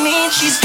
that she's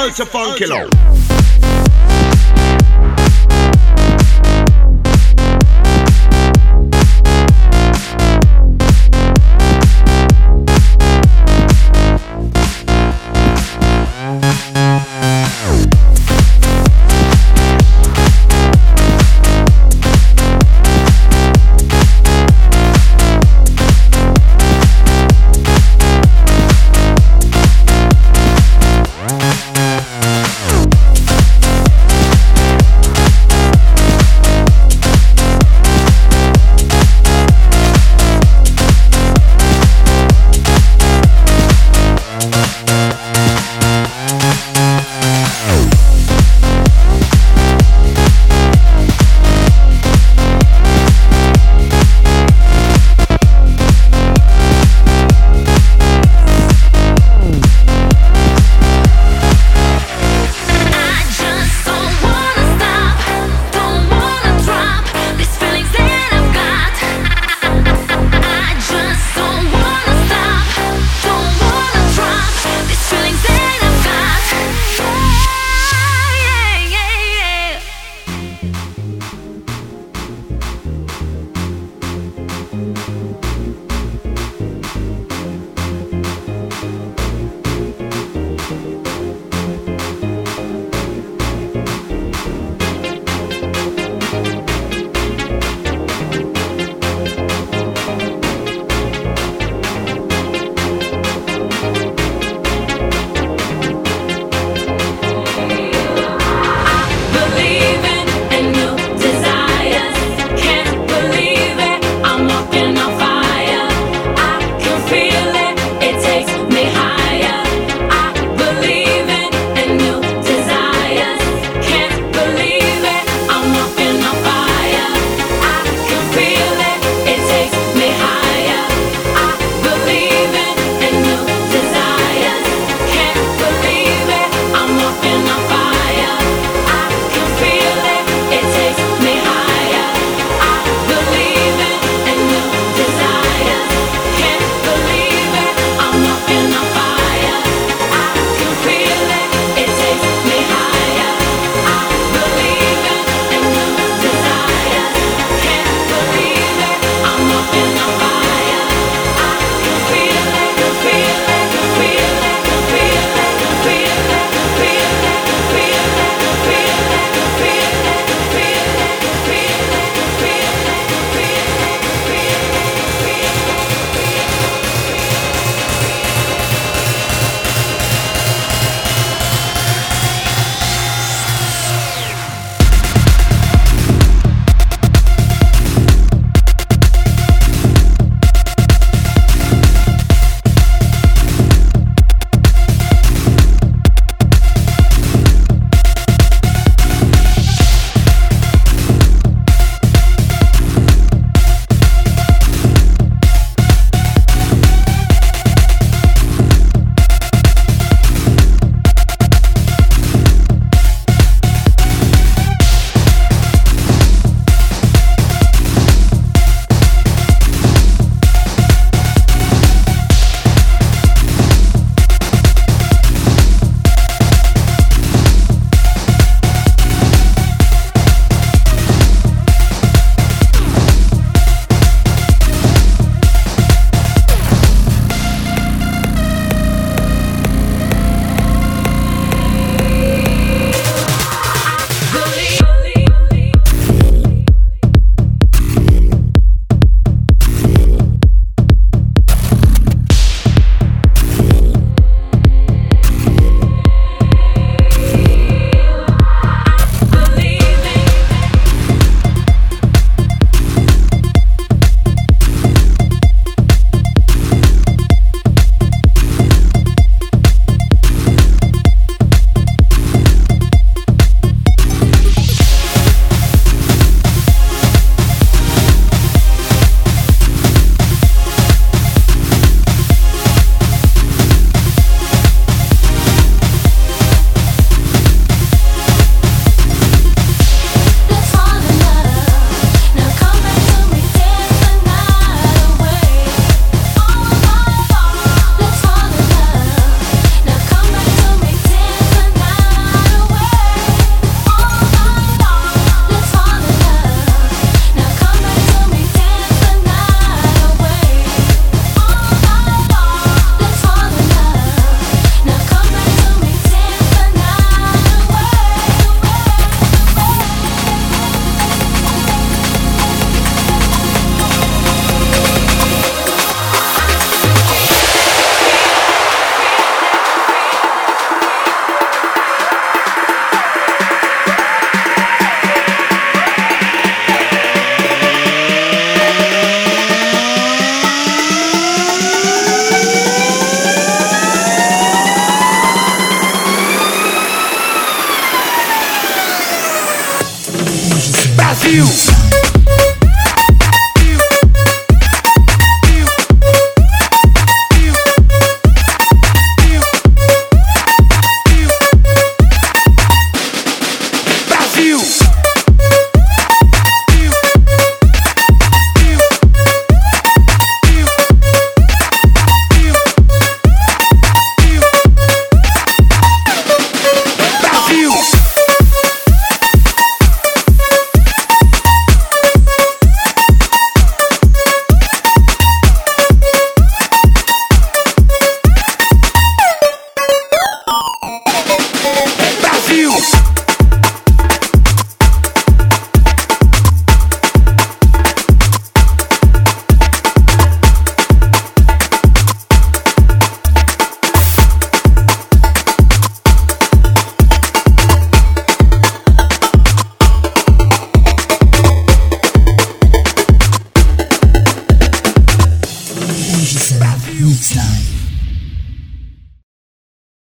ultra funky low.